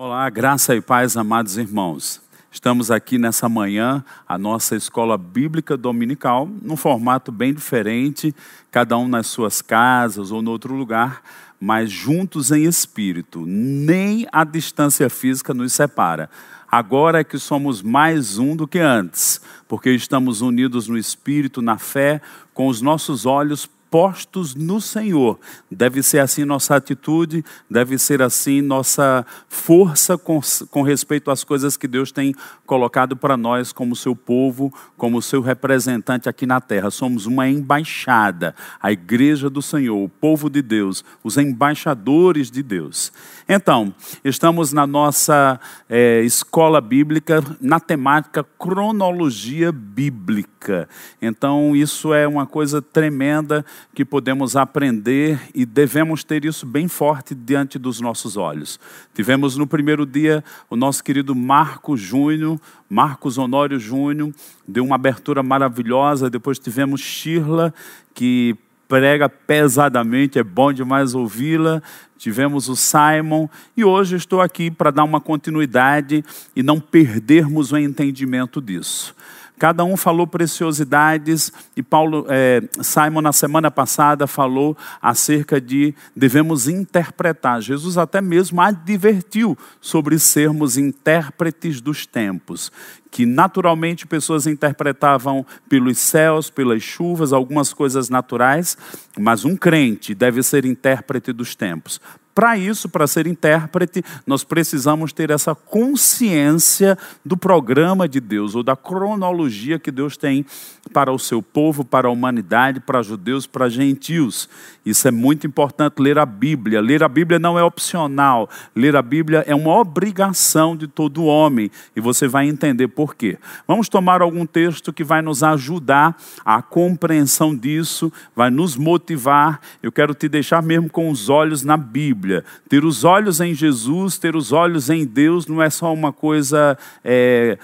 Olá, graça e paz, amados irmãos. Estamos aqui nessa manhã, a nossa escola bíblica dominical, num formato bem diferente, cada um nas suas casas ou em outro lugar, mas juntos em espírito. Nem a distância física nos separa. Agora é que somos mais um do que antes, porque estamos unidos no espírito, na fé, com os nossos olhos postos no Senhor. Deve ser assim nossa atitude, deve ser assim nossa força com, com respeito às coisas que Deus tem colocado para nós como seu povo, como seu representante aqui na terra. Somos uma embaixada, a igreja do Senhor, o povo de Deus, os embaixadores de Deus. Então, estamos na nossa é, escola bíblica na temática cronologia bíblica. Então, isso é uma coisa tremenda que podemos aprender e devemos ter isso bem forte diante dos nossos olhos. Tivemos no primeiro dia o nosso querido Marco Júnior, Marcos Honório Júnior, deu uma abertura maravilhosa. Depois tivemos Shirla, que prega pesadamente, é bom demais ouvi-la. Tivemos o Simon e hoje estou aqui para dar uma continuidade e não perdermos o entendimento disso. Cada um falou preciosidades e Paulo, é, Simon na semana passada falou acerca de devemos interpretar. Jesus até mesmo advertiu sobre sermos intérpretes dos tempos, que naturalmente pessoas interpretavam pelos céus, pelas chuvas, algumas coisas naturais, mas um crente deve ser intérprete dos tempos. Para isso, para ser intérprete, nós precisamos ter essa consciência do programa de Deus, ou da cronologia que Deus tem para o seu povo, para a humanidade, para judeus, para gentios. Isso é muito importante ler a Bíblia. Ler a Bíblia não é opcional. Ler a Bíblia é uma obrigação de todo homem. E você vai entender por quê. Vamos tomar algum texto que vai nos ajudar a compreensão disso, vai nos motivar. Eu quero te deixar mesmo com os olhos na Bíblia. Bíblia. Ter os olhos em Jesus, ter os olhos em Deus, não é só uma coisa é,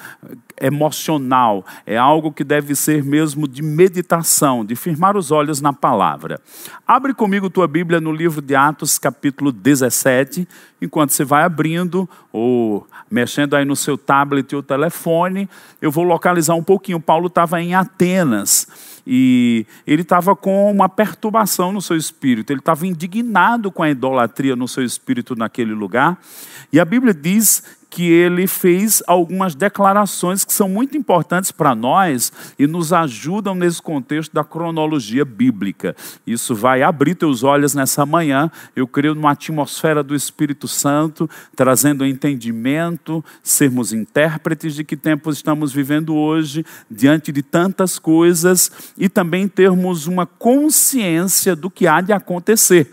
emocional, é algo que deve ser mesmo de meditação, de firmar os olhos na palavra. Abre comigo tua Bíblia no livro de Atos, capítulo 17, enquanto você vai abrindo ou mexendo aí no seu tablet ou telefone, eu vou localizar um pouquinho. Paulo estava em Atenas e ele estava com uma perturbação no seu espírito, ele estava indignado com a idolatria no seu espírito naquele lugar. E a Bíblia diz que ele fez algumas declarações que são muito importantes para nós e nos ajudam nesse contexto da cronologia bíblica. Isso vai abrir teus olhos nessa manhã, eu creio, numa atmosfera do Espírito Santo, trazendo entendimento, sermos intérpretes de que tempos estamos vivendo hoje, diante de tantas coisas, e também termos uma consciência do que há de acontecer.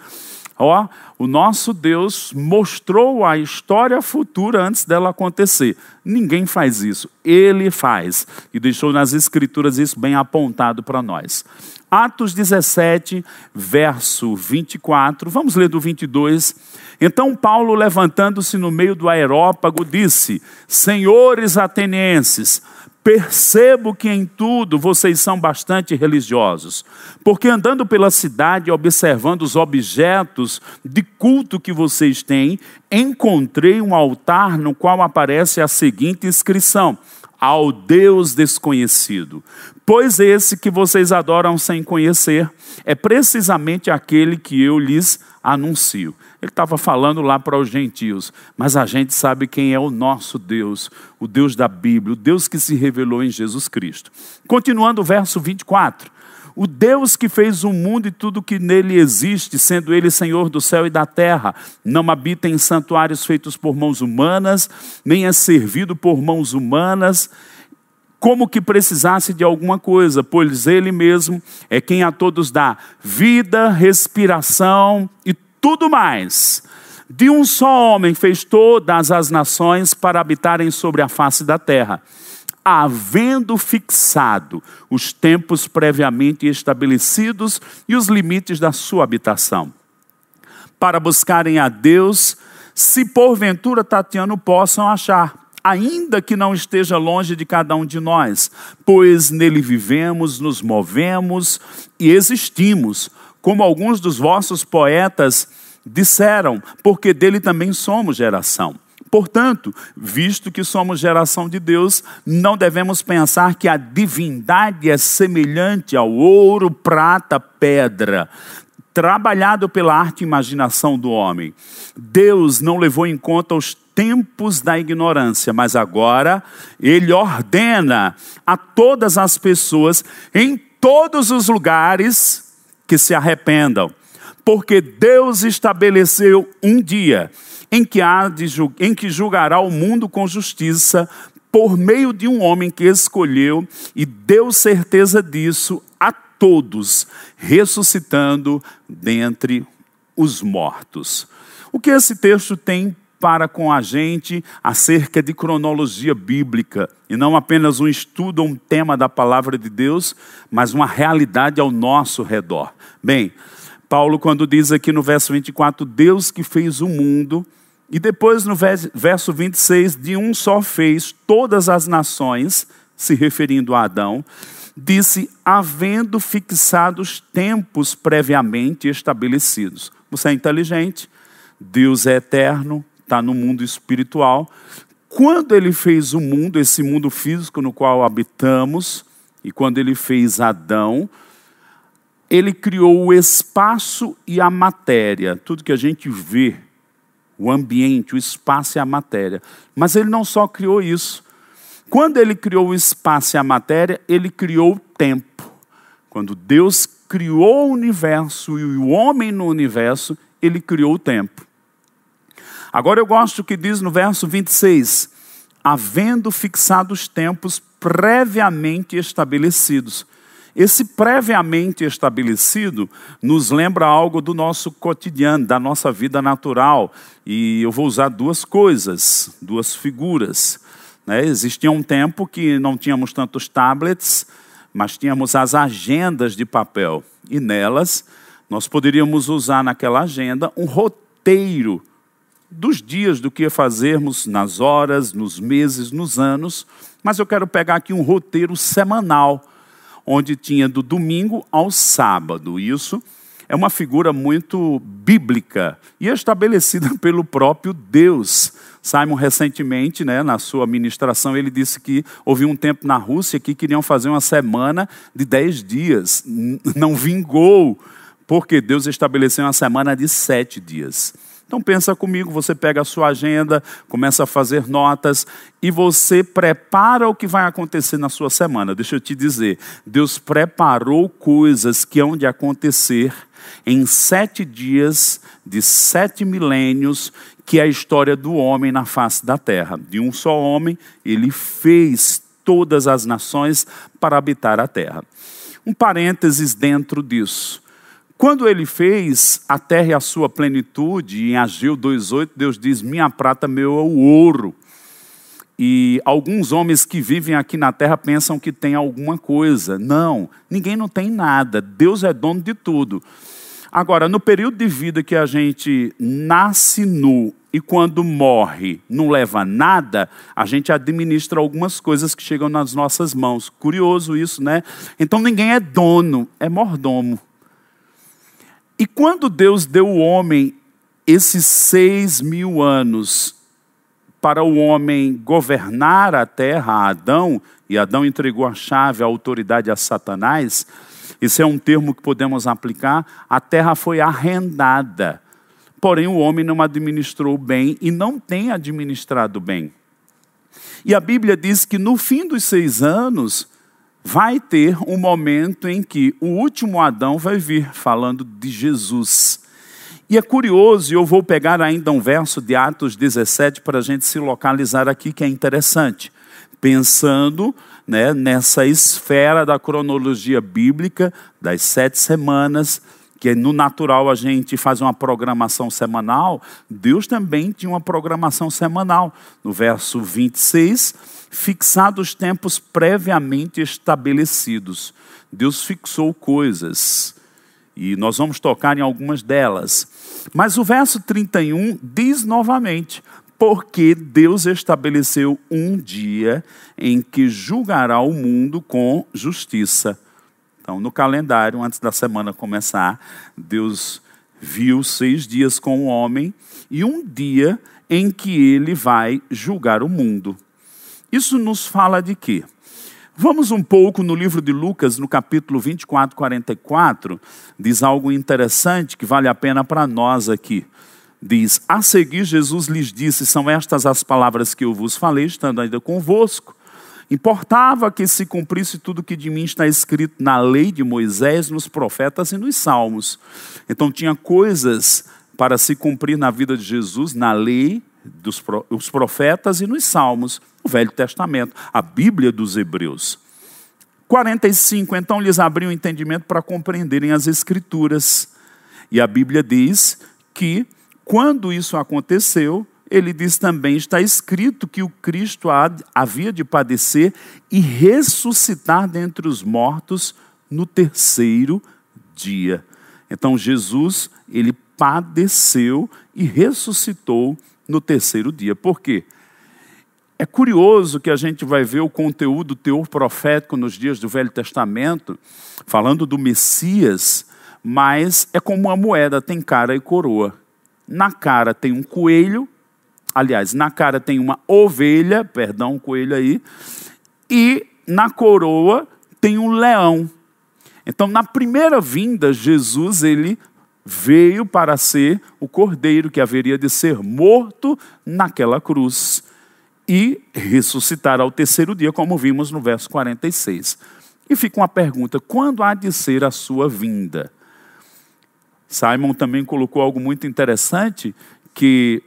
Ó, o nosso Deus mostrou a história futura antes dela acontecer. Ninguém faz isso, ele faz. E deixou nas Escrituras isso bem apontado para nós. Atos 17, verso 24, vamos ler do 22. Então Paulo, levantando-se no meio do aerópago, disse: Senhores atenienses, Percebo que em tudo vocês são bastante religiosos, porque andando pela cidade, observando os objetos de culto que vocês têm, encontrei um altar no qual aparece a seguinte inscrição: Ao Deus desconhecido. Pois esse que vocês adoram sem conhecer é precisamente aquele que eu lhes anuncio. Ele estava falando lá para os gentios, mas a gente sabe quem é o nosso Deus, o Deus da Bíblia, o Deus que se revelou em Jesus Cristo. Continuando o verso 24. O Deus que fez o mundo e tudo que nele existe, sendo ele Senhor do céu e da terra, não habita em santuários feitos por mãos humanas, nem é servido por mãos humanas, como que precisasse de alguma coisa, pois ele mesmo é quem a todos dá vida, respiração e tudo mais. De um só homem fez todas as nações para habitarem sobre a face da terra, havendo fixado os tempos previamente estabelecidos e os limites da sua habitação, para buscarem a Deus, se porventura Tatiano possam achar, ainda que não esteja longe de cada um de nós, pois nele vivemos, nos movemos e existimos como alguns dos vossos poetas disseram, porque dele também somos geração. Portanto, visto que somos geração de Deus, não devemos pensar que a divindade é semelhante ao ouro, prata, pedra, trabalhado pela arte e imaginação do homem. Deus não levou em conta os tempos da ignorância, mas agora ele ordena a todas as pessoas em todos os lugares que se arrependam, porque Deus estabeleceu um dia em que, há de, em que julgará o mundo com justiça por meio de um homem que escolheu e deu certeza disso a todos, ressuscitando dentre os mortos. O que esse texto tem para com a gente acerca de cronologia bíblica, e não apenas um estudo um tema da palavra de Deus, mas uma realidade ao nosso redor. Bem, Paulo, quando diz aqui no verso 24, Deus que fez o mundo, e depois no verso 26, de um só fez todas as nações, se referindo a Adão, disse: havendo fixado os tempos previamente estabelecidos. Você é inteligente, Deus é eterno, está no mundo espiritual. Quando ele fez o mundo, esse mundo físico no qual habitamos, e quando ele fez Adão, ele criou o espaço e a matéria, tudo que a gente vê, o ambiente, o espaço e a matéria. Mas ele não só criou isso. Quando ele criou o espaço e a matéria, ele criou o tempo. Quando Deus criou o universo e o homem no universo, ele criou o tempo. Agora eu gosto do que diz no verso 26: havendo fixado os tempos previamente estabelecidos. Esse previamente estabelecido nos lembra algo do nosso cotidiano, da nossa vida natural. E eu vou usar duas coisas, duas figuras. Né? Existia um tempo que não tínhamos tantos tablets, mas tínhamos as agendas de papel. E nelas, nós poderíamos usar naquela agenda um roteiro dos dias do que fazermos nas horas, nos meses, nos anos, mas eu quero pegar aqui um roteiro semanal, onde tinha do domingo ao sábado. Isso é uma figura muito bíblica e estabelecida pelo próprio Deus. Simon, recentemente, né, na sua ministração, ele disse que houve um tempo na Rússia que queriam fazer uma semana de dez dias. Não vingou, porque Deus estabeleceu uma semana de sete dias. Então pensa comigo, você pega a sua agenda, começa a fazer notas e você prepara o que vai acontecer na sua semana. Deixa eu te dizer, Deus preparou coisas que hão de acontecer em sete dias de sete milênios, que é a história do homem na face da terra. De um só homem, ele fez todas as nações para habitar a terra. Um parênteses dentro disso. Quando ele fez a terra e a sua plenitude, em Ageu 2,8, Deus diz: Minha prata, meu é o ouro. E alguns homens que vivem aqui na terra pensam que tem alguma coisa. Não, ninguém não tem nada. Deus é dono de tudo. Agora, no período de vida que a gente nasce nu e quando morre não leva nada, a gente administra algumas coisas que chegam nas nossas mãos. Curioso isso, né? Então ninguém é dono, é mordomo. E quando Deus deu o homem esses seis mil anos para o homem governar a terra, a Adão, e Adão entregou a chave, a autoridade a Satanás, isso é um termo que podemos aplicar, a terra foi arrendada. Porém, o homem não administrou bem e não tem administrado bem. E a Bíblia diz que no fim dos seis anos, vai ter um momento em que o último Adão vai vir falando de Jesus. E é curioso, e eu vou pegar ainda um verso de Atos 17 para a gente se localizar aqui, que é interessante. Pensando né, nessa esfera da cronologia bíblica, das sete semanas, que no natural a gente faz uma programação semanal, Deus também tinha uma programação semanal. No verso 26, fixados tempos previamente estabelecidos. Deus fixou coisas e nós vamos tocar em algumas delas. Mas o verso 31 diz novamente: porque Deus estabeleceu um dia em que julgará o mundo com justiça. Então, no calendário, antes da semana começar, Deus viu seis dias com o homem e um dia em que ele vai julgar o mundo. Isso nos fala de quê? Vamos um pouco no livro de Lucas, no capítulo 24, 44, diz algo interessante que vale a pena para nós aqui. Diz: A seguir, Jesus lhes disse: São estas as palavras que eu vos falei, estando ainda convosco. Importava que se cumprisse tudo que de mim está escrito na lei de Moisés, nos profetas e nos salmos. Então, tinha coisas para se cumprir na vida de Jesus, na lei dos os profetas e nos Salmos, o Velho Testamento, a Bíblia dos Hebreus. 45, então lhes abriu o entendimento para compreenderem as Escrituras. E a Bíblia diz que, quando isso aconteceu, ele diz também: está escrito que o Cristo havia de padecer e ressuscitar dentre os mortos no terceiro dia. Então Jesus, ele padeceu e ressuscitou no terceiro dia. Por quê? É curioso que a gente vai ver o conteúdo, teor profético nos dias do Velho Testamento, falando do Messias, mas é como uma moeda, tem cara e coroa. Na cara tem um coelho, aliás, na cara tem uma ovelha, perdão, coelho aí, e na coroa tem um leão. Então, na primeira vinda, Jesus ele veio para ser o cordeiro que haveria de ser morto naquela cruz e ressuscitar ao terceiro dia, como vimos no verso 46. E fica uma pergunta: quando há de ser a sua vinda? Simon também colocou algo muito interessante, que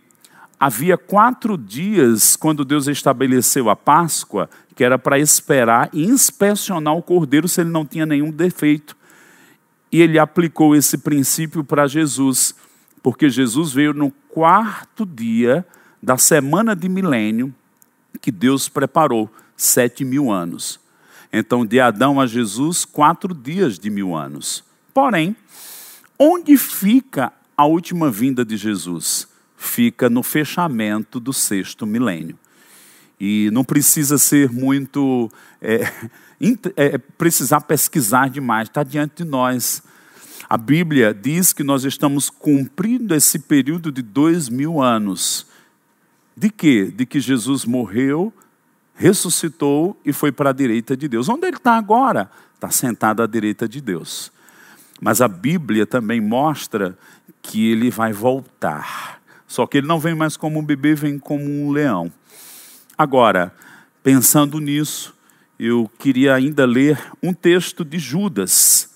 havia quatro dias quando Deus estabeleceu a Páscoa, que era para esperar e inspecionar o cordeiro se ele não tinha nenhum defeito. E ele aplicou esse princípio para Jesus, porque Jesus veio no quarto dia da semana de milênio que Deus preparou, sete mil anos. Então, de Adão a Jesus, quatro dias de mil anos. Porém, onde fica a última vinda de Jesus? Fica no fechamento do sexto milênio. E não precisa ser muito. É, é, precisar pesquisar demais, está diante de nós. A Bíblia diz que nós estamos cumprindo esse período de dois mil anos. De quê? De que Jesus morreu, ressuscitou e foi para a direita de Deus. Onde ele está agora? Está sentado à direita de Deus. Mas a Bíblia também mostra que ele vai voltar. Só que ele não vem mais como um bebê, vem como um leão. Agora, pensando nisso, eu queria ainda ler um texto de Judas,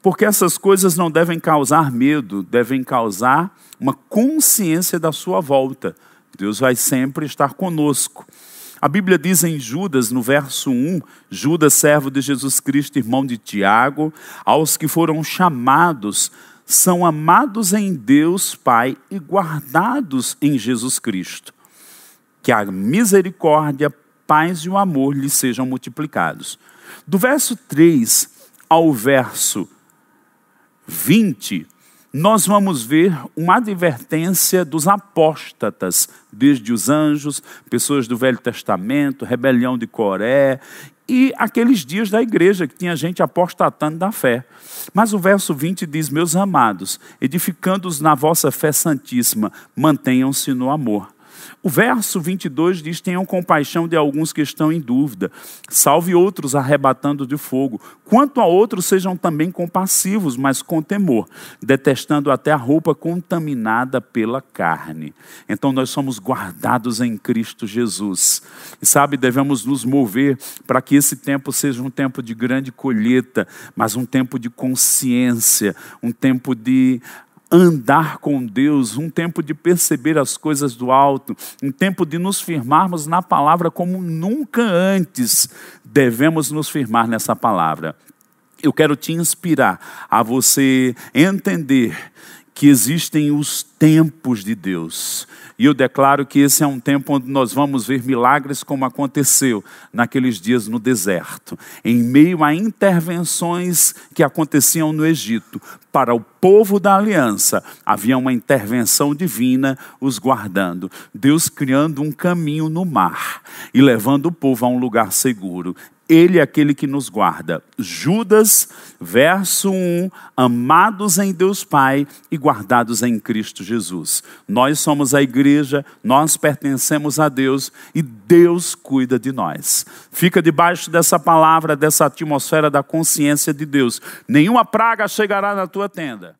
porque essas coisas não devem causar medo, devem causar uma consciência da sua volta. Deus vai sempre estar conosco. A Bíblia diz em Judas, no verso 1, Judas, servo de Jesus Cristo, irmão de Tiago, aos que foram chamados, são amados em Deus Pai e guardados em Jesus Cristo que a misericórdia, paz e o amor lhe sejam multiplicados. Do verso 3 ao verso 20, nós vamos ver uma advertência dos apóstatas, desde os anjos, pessoas do Velho Testamento, rebelião de Coré, e aqueles dias da igreja que tinha gente apostatando da fé. Mas o verso 20 diz: Meus amados, edificando-os na vossa fé santíssima, mantenham-se no amor. O verso 22 diz: Tenham compaixão de alguns que estão em dúvida, salve outros arrebatando de fogo. Quanto a outros, sejam também compassivos, mas com temor, detestando até a roupa contaminada pela carne. Então nós somos guardados em Cristo Jesus. E sabe, devemos nos mover para que esse tempo seja um tempo de grande colheita, mas um tempo de consciência, um tempo de andar com Deus, um tempo de perceber as coisas do alto, um tempo de nos firmarmos na palavra como nunca antes devemos nos firmar nessa palavra. Eu quero te inspirar a você entender que existem os tempos de Deus. E eu declaro que esse é um tempo onde nós vamos ver milagres como aconteceu naqueles dias no deserto, em meio a intervenções que aconteciam no Egito. Para o povo da aliança, havia uma intervenção divina os guardando. Deus criando um caminho no mar e levando o povo a um lugar seguro Ele é aquele que nos guarda. Judas, verso 1: Amados em Deus Pai e guardados em Cristo Jesus. Nós somos a igreja, nós pertencemos a Deus e Deus cuida de nós. Fica debaixo dessa palavra, dessa atmosfera da consciência de Deus. Nenhuma praga chegará na tua tenda.